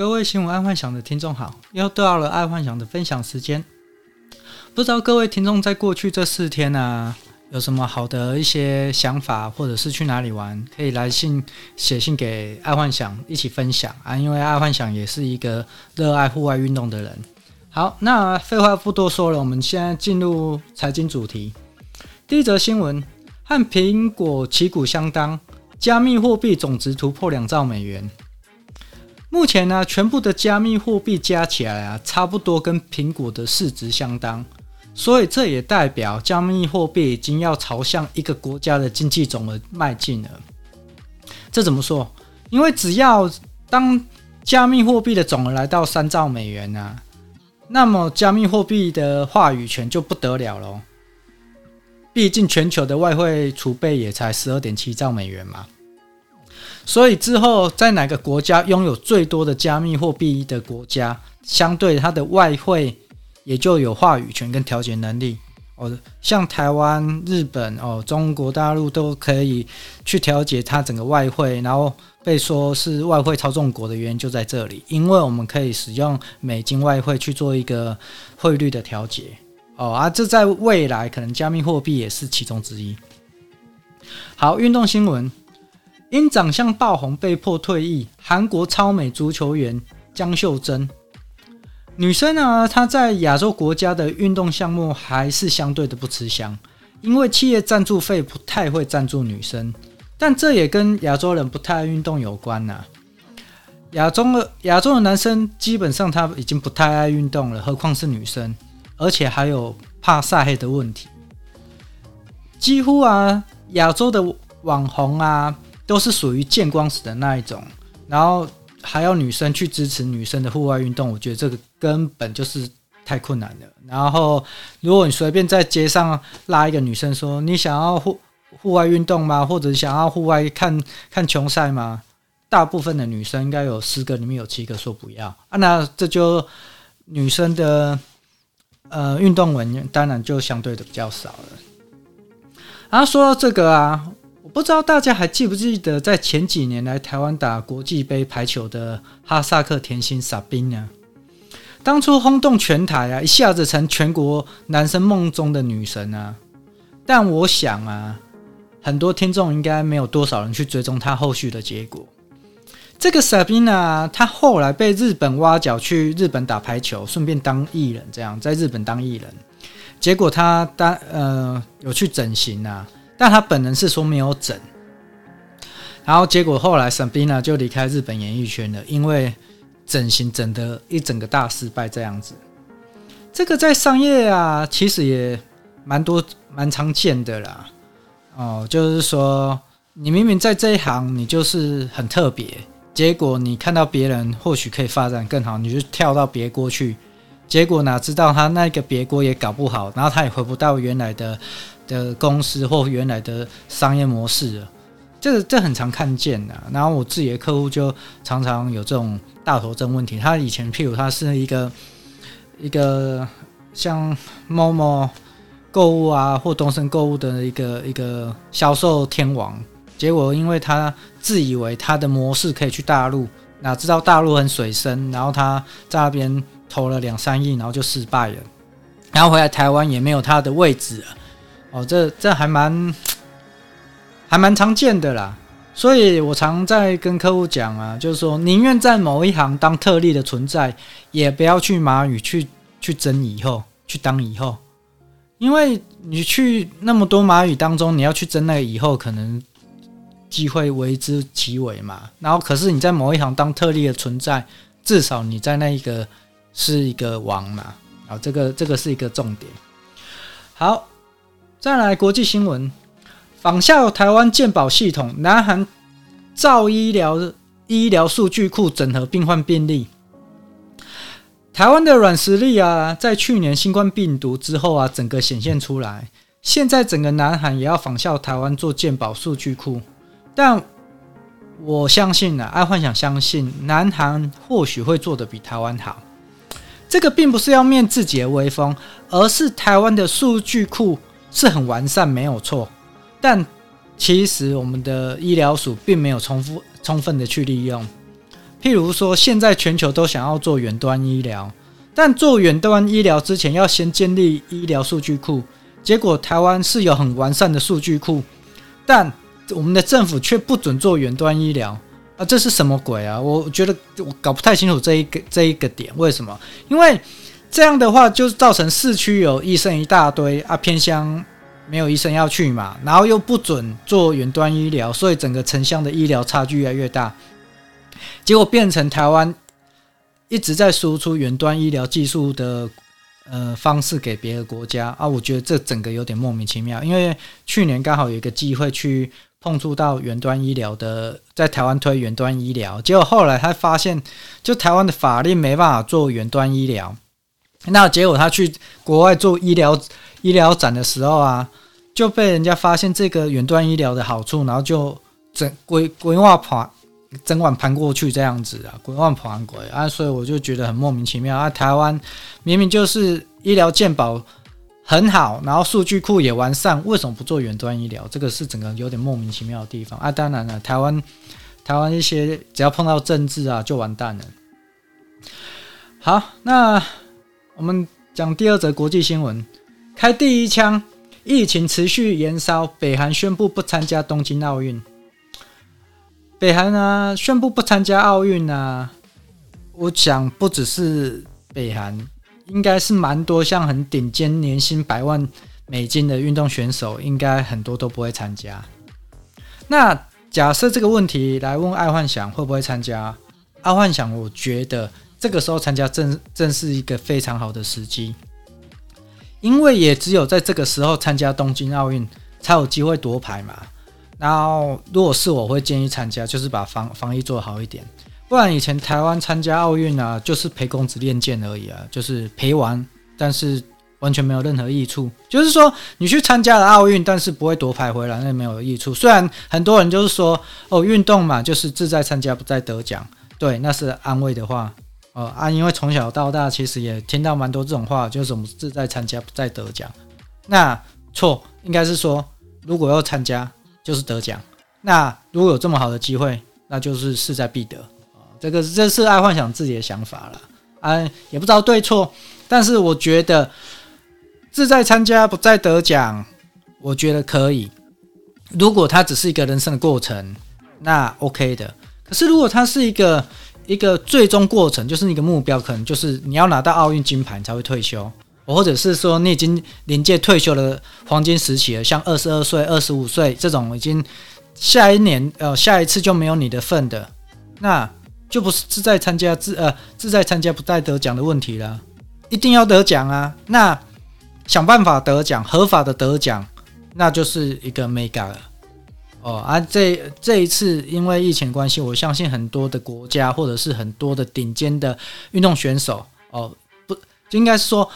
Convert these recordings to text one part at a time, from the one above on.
各位新闻爱幻想的听众好，又到了爱幻想的分享时间。不知道各位听众在过去这四天啊，有什么好的一些想法，或者是去哪里玩，可以来信写信给爱幻想一起分享啊。因为爱幻想也是一个热爱户外运动的人。好，那废话不多说了，我们现在进入财经主题。第一则新闻和苹果旗鼓相当。加密货币总值突破两兆美元。目前呢，全部的加密货币加起来啊，差不多跟苹果的市值相当。所以这也代表加密货币已经要朝向一个国家的经济总额迈进了。这怎么说？因为只要当加密货币的总额来到三兆美元啊，那么加密货币的话语权就不得了喽。毕竟全球的外汇储备也才十二点七兆美元嘛，所以之后在哪个国家拥有最多的加密货币的国家，相对它的外汇也就有话语权跟调节能力哦。像台湾、日本哦、中国大陆都可以去调节它整个外汇，然后被说是外汇操纵国的原因就在这里，因为我们可以使用美金外汇去做一个汇率的调节。哦啊，这在未来可能加密货币也是其中之一。好，运动新闻：因长相爆红被迫退役，韩国超美足球员江秀珍。女生呢，她在亚洲国家的运动项目还是相对的不吃香，因为企业赞助费不太会赞助女生，但这也跟亚洲人不太爱运动有关呐。亚洲的亚洲的男生基本上他已经不太爱运动了，何况是女生。而且还有怕晒黑的问题，几乎啊，亚洲的网红啊，都是属于见光死的那一种，然后还要女生去支持女生的户外运动，我觉得这个根本就是太困难了。然后，如果你随便在街上拉一个女生说你想要户户外运动吗？或者想要户外看看球赛吗？大部分的女生应该有十个里面有七个说不要啊，那这就女生的。呃，运动文当然就相对的比较少了。然后说到这个啊，不知道大家还记不记得，在前几年来台湾打国际杯排球的哈萨克甜心萨宾呢？当初轰动全台啊，一下子成全国男生梦中的女神啊。但我想啊，很多听众应该没有多少人去追踪她后续的结果。这个 Sabina，他后来被日本挖角去日本打排球，顺便当艺人，这样在日本当艺人。结果他当呃有去整形啊，但他本人是说没有整。然后结果后来 Sabina 就离开日本演艺圈了，因为整形整得一整个大失败这样子。这个在商业啊，其实也蛮多蛮常见的啦。哦，就是说你明明在这一行，你就是很特别。结果你看到别人或许可以发展更好，你就跳到别国去。结果哪知道他那个别国也搞不好，然后他也回不到原来的的公司或原来的商业模式了。这这很常看见的。然后我自己的客户就常常有这种大头症问题。他以前譬如他是一个一个像 Momo 购物啊或东森购物的一个一个销售天王。结果，因为他自以为他的模式可以去大陆，哪知道大陆很水深，然后他在那边投了两三亿，然后就失败了，然后回来台湾也没有他的位置了。哦，这这还蛮还蛮常见的啦。所以我常在跟客户讲啊，就是说宁愿在某一行当特例的存在，也不要去马语去去争以后，去当以后，因为你去那么多马语当中，你要去争那个以后，可能。机会为之其为嘛，然后可是你在某一行当特例的存在，至少你在那一个是一个王嘛，啊，这个这个是一个重点。好，再来国际新闻，仿效台湾健保系统，南韩造医疗医疗数据库整合病患病历。台湾的软实力啊，在去年新冠病毒之后啊，整个显现出来，现在整个南韩也要仿效台湾做健保数据库。但我相信呢、啊，爱幻想相信南韩或许会做得比台湾好。这个并不是要灭自己的威风，而是台湾的数据库是很完善，没有错。但其实我们的医疗署并没有充分充分的去利用。譬如说，现在全球都想要做远端医疗，但做远端医疗之前要先建立医疗数据库。结果台湾是有很完善的数据库，但我们的政府却不准做远端医疗啊！这是什么鬼啊？我觉得我搞不太清楚这一个这一个点，为什么？因为这样的话就造成市区有医生一大堆啊，偏乡没有医生要去嘛，然后又不准做远端医疗，所以整个城乡的医疗差距越来越大。结果变成台湾一直在输出远端医疗技术的。呃，方式给别的国家啊，我觉得这整个有点莫名其妙。因为去年刚好有一个机会去碰触到远端医疗的，在台湾推远端医疗，结果后来他发现，就台湾的法令没办法做远端医疗。那结果他去国外做医疗医疗展的时候啊，就被人家发现这个远端医疗的好处，然后就整规规划盘。整晚盘过去这样子啊，规划盘鬼啊，所以我就觉得很莫名其妙啊。台湾明明就是医疗健保很好，然后数据库也完善，为什么不做远端医疗？这个是整个有点莫名其妙的地方啊。当然了，台湾台湾一些只要碰到政治啊，就完蛋了。好，那我们讲第二则国际新闻，开第一枪，疫情持续延烧，北韩宣布不参加东京奥运。北韩呢宣布不参加奥运啊，我想不只是北韩，应该是蛮多像很顶尖、年薪百万美金的运动选手，应该很多都不会参加。那假设这个问题来问爱幻想会不会参加？爱幻想，我觉得这个时候参加正正是一个非常好的时机，因为也只有在这个时候参加东京奥运，才有机会夺牌嘛。然后，如果是我会建议参加，就是把防防疫做好一点，不然以前台湾参加奥运啊，就是陪公子练剑而已啊，就是陪玩，但是完全没有任何益处。就是说，你去参加了奥运，但是不会夺牌回来，那没有益处。虽然很多人就是说，哦，运动嘛，就是志在参加，不在得奖，对，那是安慰的话，哦啊，因为从小到大其实也听到蛮多这种话，就是什么志在参加，不在得奖。那错，应该是说，如果要参加。就是得奖，那如果有这么好的机会，那就是势在必得！这个这是爱幻想自己的想法了，啊，也不知道对错，但是我觉得志在参加不在得奖，我觉得可以。如果它只是一个人生的过程，那 OK 的。可是如果它是一个一个最终过程，就是一个目标，可能就是你要拿到奥运金牌才会退休。或者是说你已经临界退休的黄金时期了，像二十二岁、二十五岁这种已经下一年呃下一次就没有你的份的，那就不是志在参加志呃志在参加不在得奖的问题了，一定要得奖啊！那想办法得奖，合法的得奖，那就是一个 mega 了哦。啊，这这一次因为疫情关系，我相信很多的国家或者是很多的顶尖的运动选手哦，不应该是说。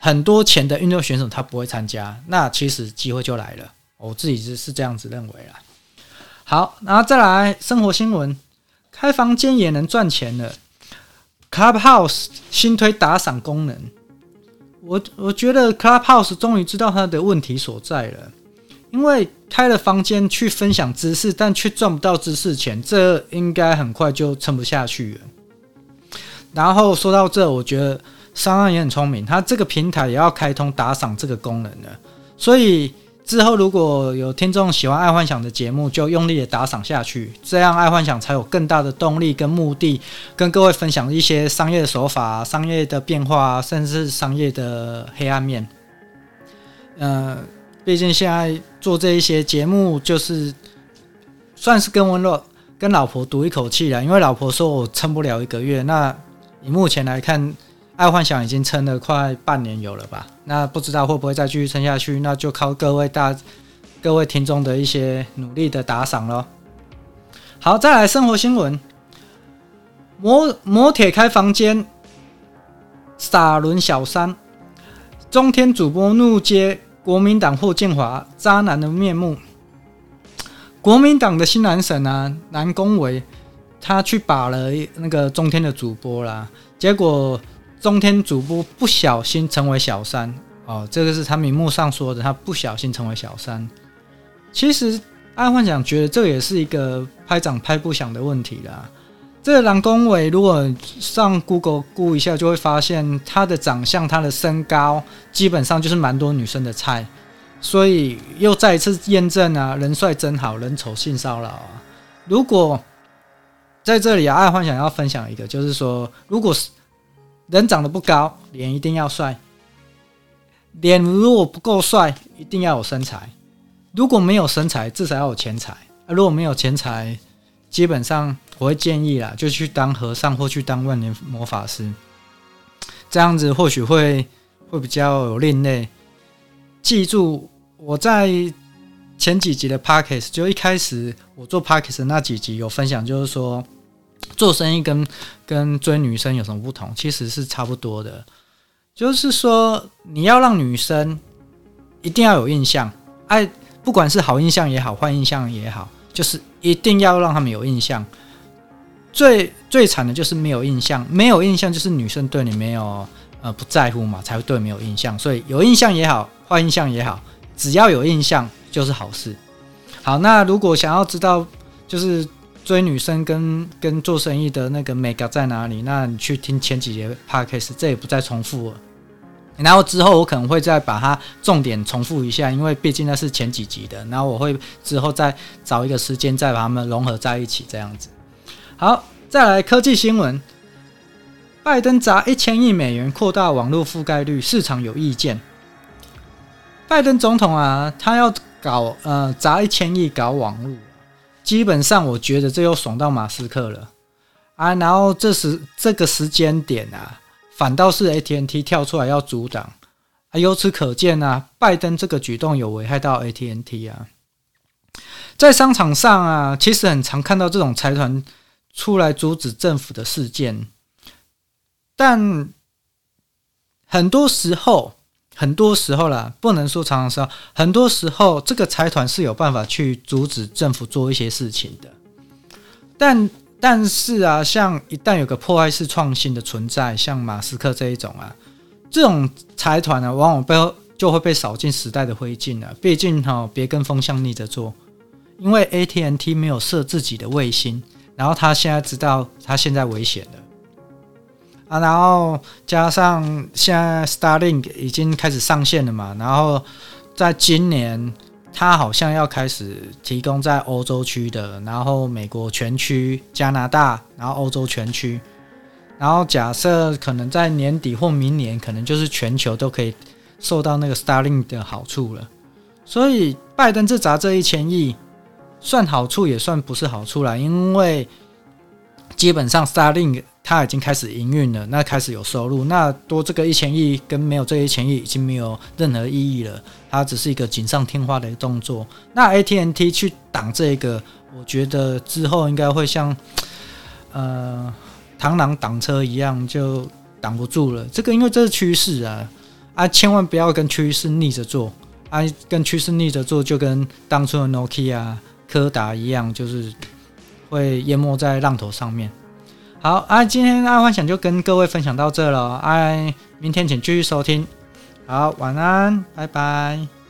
很多钱的运动选手他不会参加，那其实机会就来了。我自己是是这样子认为啦。好，然后再来生活新闻，开房间也能赚钱了。Clubhouse 新推打赏功能，我我觉得 Clubhouse 终于知道他的问题所在了，因为开了房间去分享知识，但却赚不到知识钱，这应该很快就撑不下去了。然后说到这，我觉得。商案也很聪明，他这个平台也要开通打赏这个功能的，所以之后如果有听众喜欢爱幻想的节目，就用力的打赏下去，这样爱幻想才有更大的动力跟目的，跟各位分享一些商业的手法、商业的变化，甚至是商业的黑暗面。呃，毕竟现在做这一些节目，就是算是跟温乐跟老婆赌一口气了，因为老婆说我撑不了一个月，那以目前来看。爱幻想已经撑了快半年有了吧？那不知道会不会再继续撑下去？那就靠各位大各位听众的一些努力的打赏喽。好，再来生活新闻：摩摩铁开房间，撒轮小三，中天主播怒揭国民党霍建华渣男的面目。国民党的新男神啊，南宫维，他去把了那个中天的主播啦，结果。中天主播不小心成为小三哦，这个是他明目上说的，他不小心成为小三。其实爱幻想觉得这也是一个拍掌拍不响的问题啦。这个郎公伟，如果上 Google 估一下，就会发现他的长相、他的身高，基本上就是蛮多女生的菜。所以又再一次验证啊，人帅真好人丑性骚扰啊！如果在这里啊，爱幻想要分享一个，就是说，如果是人长得不高，脸一定要帅；脸如果不够帅，一定要有身材；如果没有身材，至少要有钱财啊！如果没有钱财，基本上我会建议啦，就去当和尚或去当万年魔法师，这样子或许会会比较另类。记住我在前几集的 Podcast，就一开始我做 Podcast 那几集有分享，就是说做生意跟跟追女生有什么不同？其实是差不多的，就是说你要让女生一定要有印象，哎，不管是好印象也好，坏印象也好。就是一定要让他们有印象，最最惨的就是没有印象，没有印象就是女生对你没有呃不在乎嘛，才会对你没有印象。所以有印象也好，坏印象也好，只要有印象就是好事。好，那如果想要知道就是追女生跟跟做生意的那个眉角在哪里，那你去听前几节 podcast，这也不再重复了。然后之后我可能会再把它重点重复一下，因为毕竟那是前几集的。然后我会之后再找一个时间再把它们融合在一起，这样子。好，再来科技新闻：拜登砸一千亿美元扩大网络覆盖率，市场有意见。拜登总统啊，他要搞呃砸一千亿搞网络，基本上我觉得这又爽到马斯克了啊。然后这时这个时间点啊。反倒是 AT&T 跳出来要阻挡啊！由此可见啊，拜登这个举动有危害到 AT&T 啊。在商场上啊，其实很常看到这种财团出来阻止政府的事件，但很多时候，很多时候啦，不能说常常说，很多时候这个财团是有办法去阻止政府做一些事情的，但。但是啊，像一旦有个破坏式创新的存在，像马斯克这一种啊，这种财团呢，往往背后就会被扫进时代的灰烬了。毕竟哈，别跟风向逆着做，因为 A T N T 没有设自己的卫星，然后他现在知道他现在危险了啊，然后加上现在 Starlink 已经开始上线了嘛，然后在今年。他好像要开始提供在欧洲区的，然后美国全区、加拿大，然后欧洲全区，然后假设可能在年底或明年，可能就是全球都可以受到那个 Starlink 的好处了。所以拜登这砸这一千亿，算好处也算不是好处啦，因为基本上 Starlink。他已经开始营运了，那开始有收入，那多这个一千亿跟没有这一千亿已经没有任何意义了，它只是一个锦上添花的动作。那 ATNT 去挡这个，我觉得之后应该会像呃螳螂挡车一样，就挡不住了。这个因为这是趋势啊，啊，千万不要跟趋势逆着做啊，跟趋势逆着做就跟当初的 Nokia、柯达一样，就是会淹没在浪头上面。好啊，今天爱幻想就跟各位分享到这了，哎，明天请继续收听。好，晚安，拜拜。